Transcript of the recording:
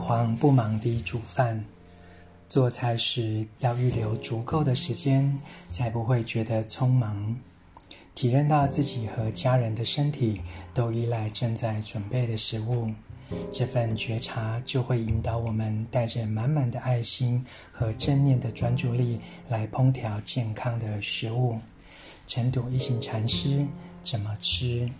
慌不忙地煮饭。做菜时要预留足够的时间，才不会觉得匆忙。体认到自己和家人的身体都依赖正在准备的食物，这份觉察就会引导我们带着满满的爱心和正念的专注力来烹调健康的食物。晨读一行禅师怎么吃？